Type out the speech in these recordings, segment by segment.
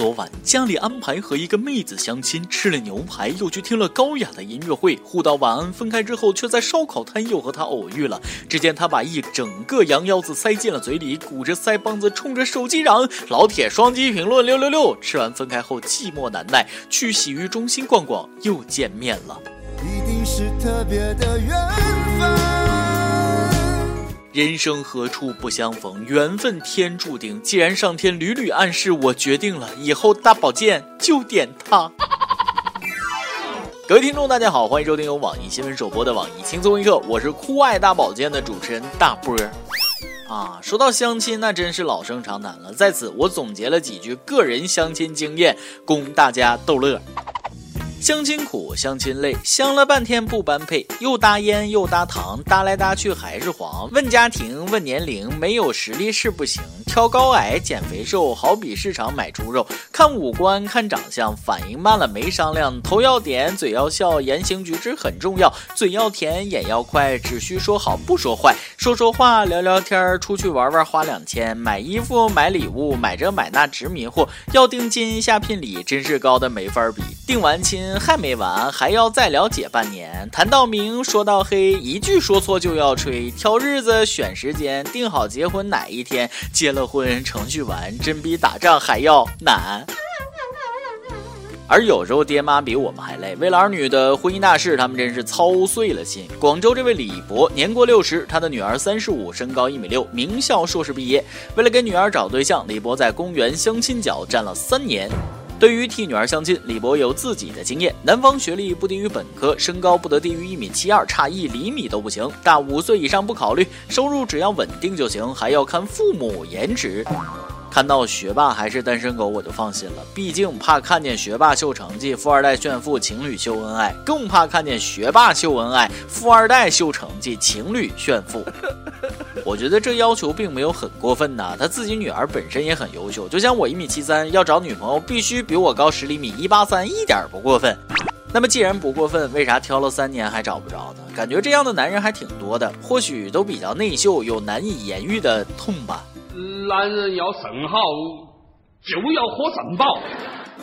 昨晚家里安排和一个妹子相亲，吃了牛排，又去听了高雅的音乐会，互道晚安，分开之后却在烧烤摊又和他偶遇了。只见他把一整个羊腰子塞进了嘴里，鼓着腮帮子冲着手机嚷：“老铁，双击评论六六六！”吃完分开后寂寞难耐，去洗浴中心逛逛，又见面了。一定是特别的缘分。人生何处不相逢，缘分天注定。既然上天屡屡暗示，我决定了，以后大保健就点它。各位听众，大家好，欢迎收听由网易新闻首播的网易轻松一刻，我是酷爱大保健的主持人大波。啊，说到相亲，那真是老生常谈了。在此，我总结了几句个人相亲经验，供大家逗乐。相亲苦，相亲累，相了半天不般配，又搭烟又搭糖，搭来搭去还是黄。问家庭，问年龄，没有实力是不行。挑高矮，减肥瘦，好比市场买猪肉。看五官，看长相，反应慢了没商量。头要点，嘴要笑，言行举止很重要。嘴要甜，眼要快，只需说好不说坏。说说话，聊聊天，出去玩玩花两千。买衣服，买礼物，买这买那直迷糊。要定金下聘礼，真是高的没法比。定完亲。还没完，还要再了解半年。谈到明，说到黑，一句说错就要吹。挑日子，选时间，定好结婚哪一天。结了婚，程序完，真比打仗还要难。而有时候爹妈比我们还累，为了儿女的婚姻大事，他们真是操碎了心。广州这位李伯年过六十，他的女儿三十五，身高一米六，名校硕士毕业。为了给女儿找对象，李博在公园相亲角站了三年。对于替女儿相亲，李博有自己的经验。男方学历不低于本科，身高不得低于一米七二，差一厘米都不行。大五岁以上不考虑，收入只要稳定就行，还要看父母颜值。看到学霸还是单身狗，我就放心了。毕竟怕看见学霸秀成绩，富二代炫富，情侣秀恩爱；更怕看见学霸秀恩爱，富二代秀成绩，情侣炫富。我觉得这要求并没有很过分呐。他自己女儿本身也很优秀，就像我一米七三，要找女朋友必须比我高十厘米，一八三一点不过分。那么既然不过分，为啥挑了三年还找不着呢？感觉这样的男人还挺多的，或许都比较内秀，有难以言喻的痛吧。男人要肾好，就要喝肾宝。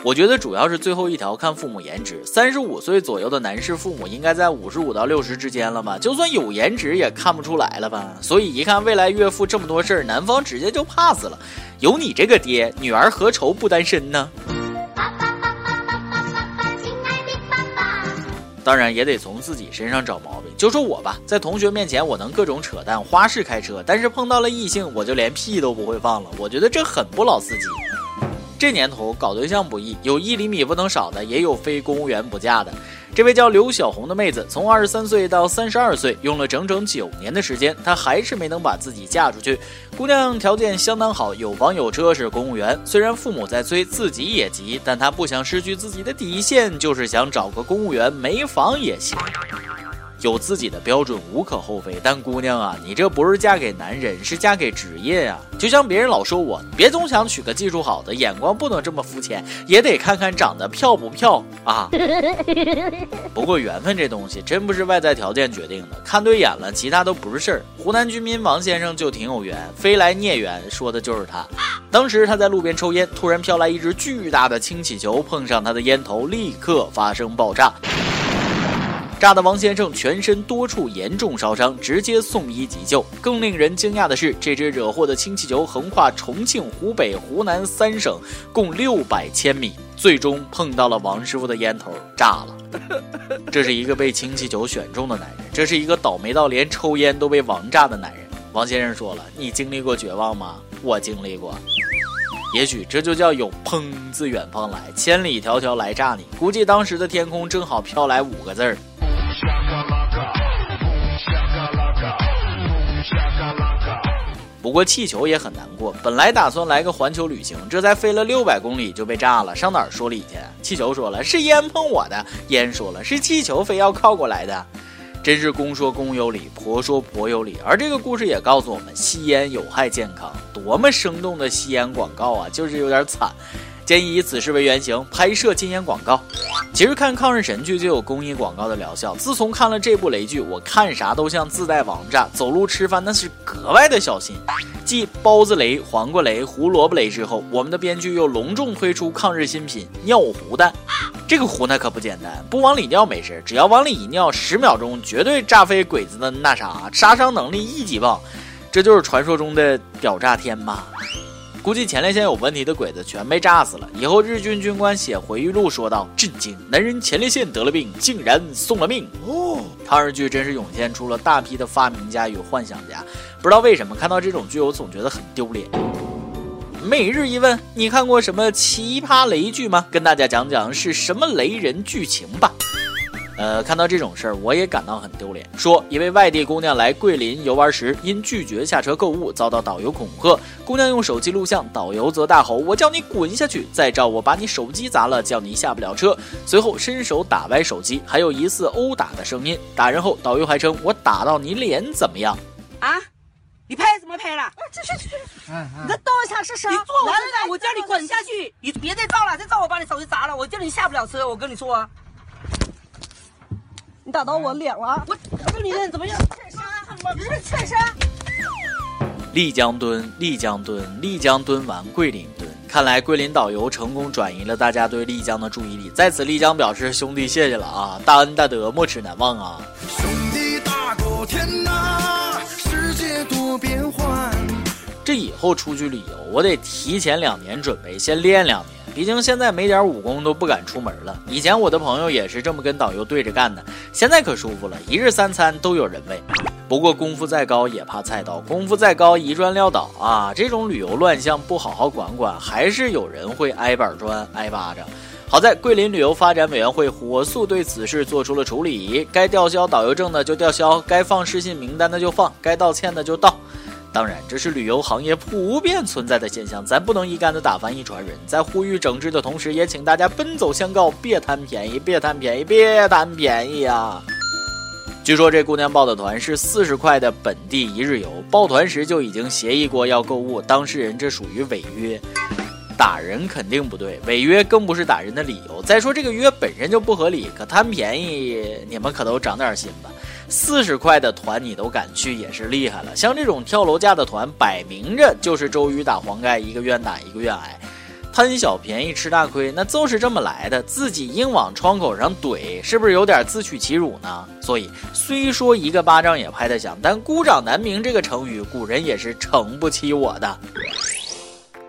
我觉得主要是最后一条看父母颜值。三十五岁左右的男士父母应该在五十五到六十之间了吧？就算有颜值也看不出来了吧？所以一看未来岳父这么多事儿，男方直接就 pass 了。有你这个爹，女儿何愁不单身呢？当然也得从自己身上找毛病。就说我吧，在同学面前我能各种扯淡、花式开车，但是碰到了异性，我就连屁都不会放了。我觉得这很不老司机。这年头搞对象不易，有一厘米不能少的，也有非公务员不嫁的。这位叫刘小红的妹子，从二十三岁到三十二岁，用了整整九年的时间，她还是没能把自己嫁出去。姑娘条件相当好，有房有车，是公务员。虽然父母在催，自己也急，但她不想失去自己的底线，就是想找个公务员，没房也行。有自己的标准无可厚非，但姑娘啊，你这不是嫁给男人，是嫁给职业呀。就像别人老说我，别总想娶个技术好的，眼光不能这么肤浅，也得看看长得漂不漂啊。不过缘分这东西真不是外在条件决定的，看对眼了，其他都不是事儿。湖南居民王先生就挺有缘，飞来孽缘，说的就是他。当时他在路边抽烟，突然飘来一只巨大的氢气球，碰上他的烟头，立刻发生爆炸。炸得王先生全身多处严重烧伤，直接送医急救。更令人惊讶的是，这只惹祸的氢气球横跨重庆、湖北、湖南三省，共六百千米，最终碰到了王师傅的烟头，炸了。这是一个被氢气球选中的男人，这是一个倒霉到连抽烟都被王炸的男人。王先生说了：“你经历过绝望吗？我经历过。也许这就叫有砰自远方来，千里迢迢来炸你。估计当时的天空正好飘来五个字儿。”不过气球也很难过，本来打算来个环球旅行，这才飞了六百公里就被炸了，上哪儿说理去？气球说了是烟碰我的，烟说了是气球非要靠过来的，真是公说公有理，婆说婆有理。而这个故事也告诉我们，吸烟有害健康，多么生动的吸烟广告啊！就是有点惨。建议以此事为原型拍摄禁烟广告。其实看抗日神剧就有公益广告的疗效。自从看了这部雷剧，我看啥都像自带王炸，走路吃饭那是格外的小心。继包子雷、黄瓜雷、胡萝卜雷之后，我们的编剧又隆重推出抗日新品尿壶蛋。这个壶那可不简单，不往里尿没事，只要往里一尿，十秒钟绝对炸飞鬼子的那啥，杀伤能力一级棒。这就是传说中的屌炸天吧？估计前列腺有问题的鬼子全被炸死了。以后日军军官写回忆录说道：“震惊，男人前列腺得了病，竟然送了命。”哦，抗日剧真是涌现出了大批的发明家与幻想家。不知道为什么看到这种剧，我总觉得很丢脸。每日一问，你看过什么奇葩雷剧吗？跟大家讲讲是什么雷人剧情吧。呃，看到这种事儿，我也感到很丢脸。说一位外地姑娘来桂林游玩时，因拒绝下车购物，遭到导游恐吓。姑娘用手机录像，导游则大吼：“我叫你滚下去！”再照我把你手机砸了，叫你下不了车。随后伸手打歪手机，还有疑似殴打的声音。打人后，导游还称：“我打到你脸怎么样？”啊？你拍什么拍了？这是这是，你再动一下是什么？你坐我身上，我叫你滚下去！你别再照了，再照我把你手机砸了！我叫你下不了车，我跟你说。你打到我脸了，我跟你脸怎么样？欠杀，我不是欠杀。丽江蹲，丽江蹲，丽江蹲完桂林蹲。看来桂林导游成功转移了大家对丽江的注意力。在此，丽江表示兄弟谢谢了啊，大恩大德，没齿难忘啊。兄弟大过天呐，世界多变幻。这以后出去旅游，我得提前两年准备，先练两年。毕竟现在没点武功都不敢出门了。以前我的朋友也是这么跟导游对着干的，现在可舒服了，一日三餐都有人喂。不过功夫再高也怕菜刀，功夫再高一砖撂倒啊！这种旅游乱象不好好管管，还是有人会挨板砖、挨巴掌。好在桂林旅游发展委员会火速对此事做出了处理，该吊销导游证的就吊销，该放失信名单的就放，该道歉的就道。当然，这是旅游行业普遍存在的现象，咱不能一竿子打翻一船人。在呼吁整治的同时，也请大家奔走相告，别贪便宜，别贪便宜，别贪便宜啊！据说这姑娘报的团是四十块的本地一日游，报团时就已经协议过要购物，当事人这属于违约。打人肯定不对，违约更不是打人的理由。再说这个约本身就不合理，可贪便宜，你们可都长点心吧。四十块的团你都敢去，也是厉害了。像这种跳楼价的团，摆明着就是周瑜打黄盖，一个愿打一个愿挨，贪小便宜吃大亏，那就是这么来的。自己硬往窗口上怼，是不是有点自取其辱呢？所以虽说一个巴掌也拍得响，但孤掌难鸣这个成语，古人也是承不起我的。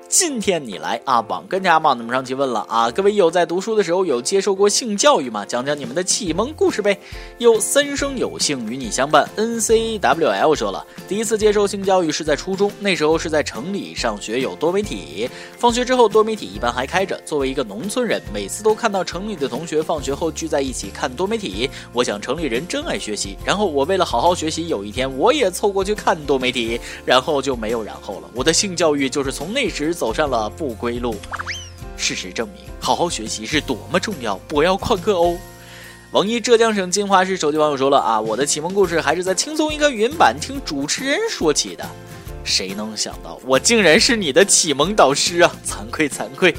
今天你来啊，榜跟家网友们上去问了啊，各位有在读书的时候有接受过性教育吗？讲讲你们的启蒙故事呗。有三生有幸与你相伴，N C W L 说了，第一次接受性教育是在初中，那时候是在城里上学，有多媒体，放学之后多媒体一般还开着。作为一个农村人，每次都看到城里的同学放学后聚在一起看多媒体，我想城里人真爱学习。然后我为了好好学习，有一天我也凑过去看多媒体，然后就没有然后了。我的性教育就是从那时。走上了不归路。事实证明，好好学习是多么重要，不要旷课哦。网易浙江省金华市手机网友说了啊，我的启蒙故事还是在轻松一个语音版听主持人说起的。谁能想到，我竟然是你的启蒙导师啊！惭愧惭愧。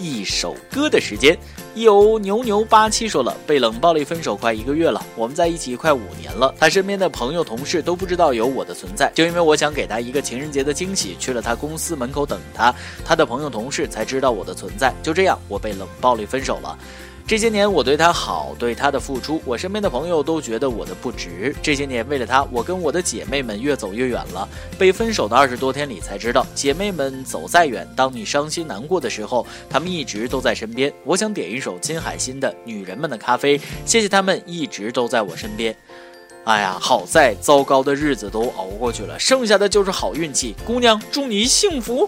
一首歌的时间。有牛牛八七说了，被冷暴力分手快一个月了，我们在一起快五年了。他身边的朋友同事都不知道有我的存在，就因为我想给他一个情人节的惊喜，去了他公司门口等他，他的朋友同事才知道我的存在。就这样，我被冷暴力分手了。这些年我对他好，对他的付出，我身边的朋友都觉得我的不值。这些年为了他，我跟我的姐妹们越走越远了。被分手的二十多天里才知道，姐妹们走再远，当你伤心难过的时候，他们一直都在身边。我想点一首金海心的《女人们的咖啡》，谢谢他们一直都在我身边。哎呀，好在糟糕的日子都熬过去了，剩下的就是好运气。姑娘，祝你幸福。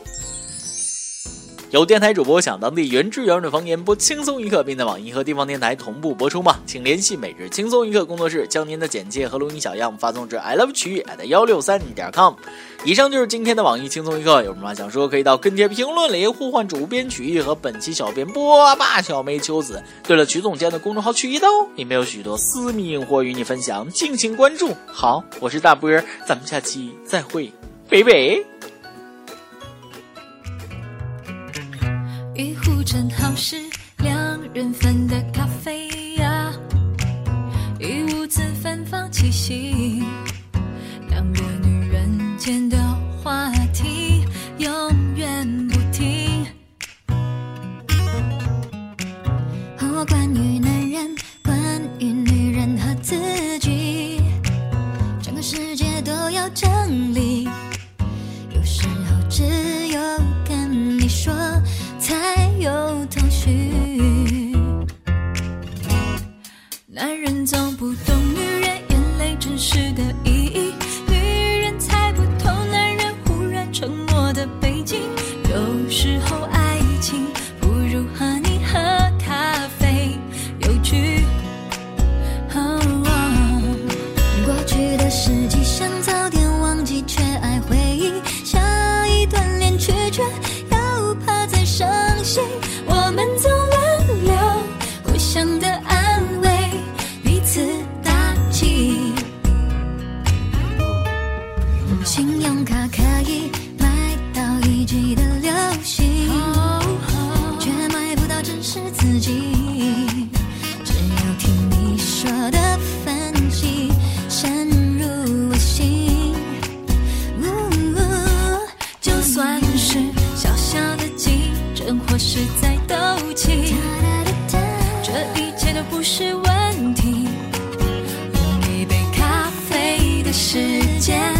有电台主播想当地原汁原味的方言播轻松一刻，并在网易和地方电台同步播出吗？请联系每日轻松一刻工作室，将您的简介和录音小样发送至 i love 曲艺 at 幺六三点 com。以上就是今天的网易轻松一刻，有什么想说，可以到跟帖评论里呼唤主编曲艺和本期小编波霸小梅秋子。对了，曲总监的公众号曲一刀里面有许多私密硬货与你分享，敬请关注。好，我是大波儿，咱们下期再会，拜拜。正好是两人份的咖啡呀。一屋子芬芳气息两个女人间的的安慰，彼此打击。信用卡可以买到一季的流星，却买不到真实自己。只有听你说的反击深入我心。就算是小小的竞争，或是在斗气。都不是问题，一杯咖啡的时间。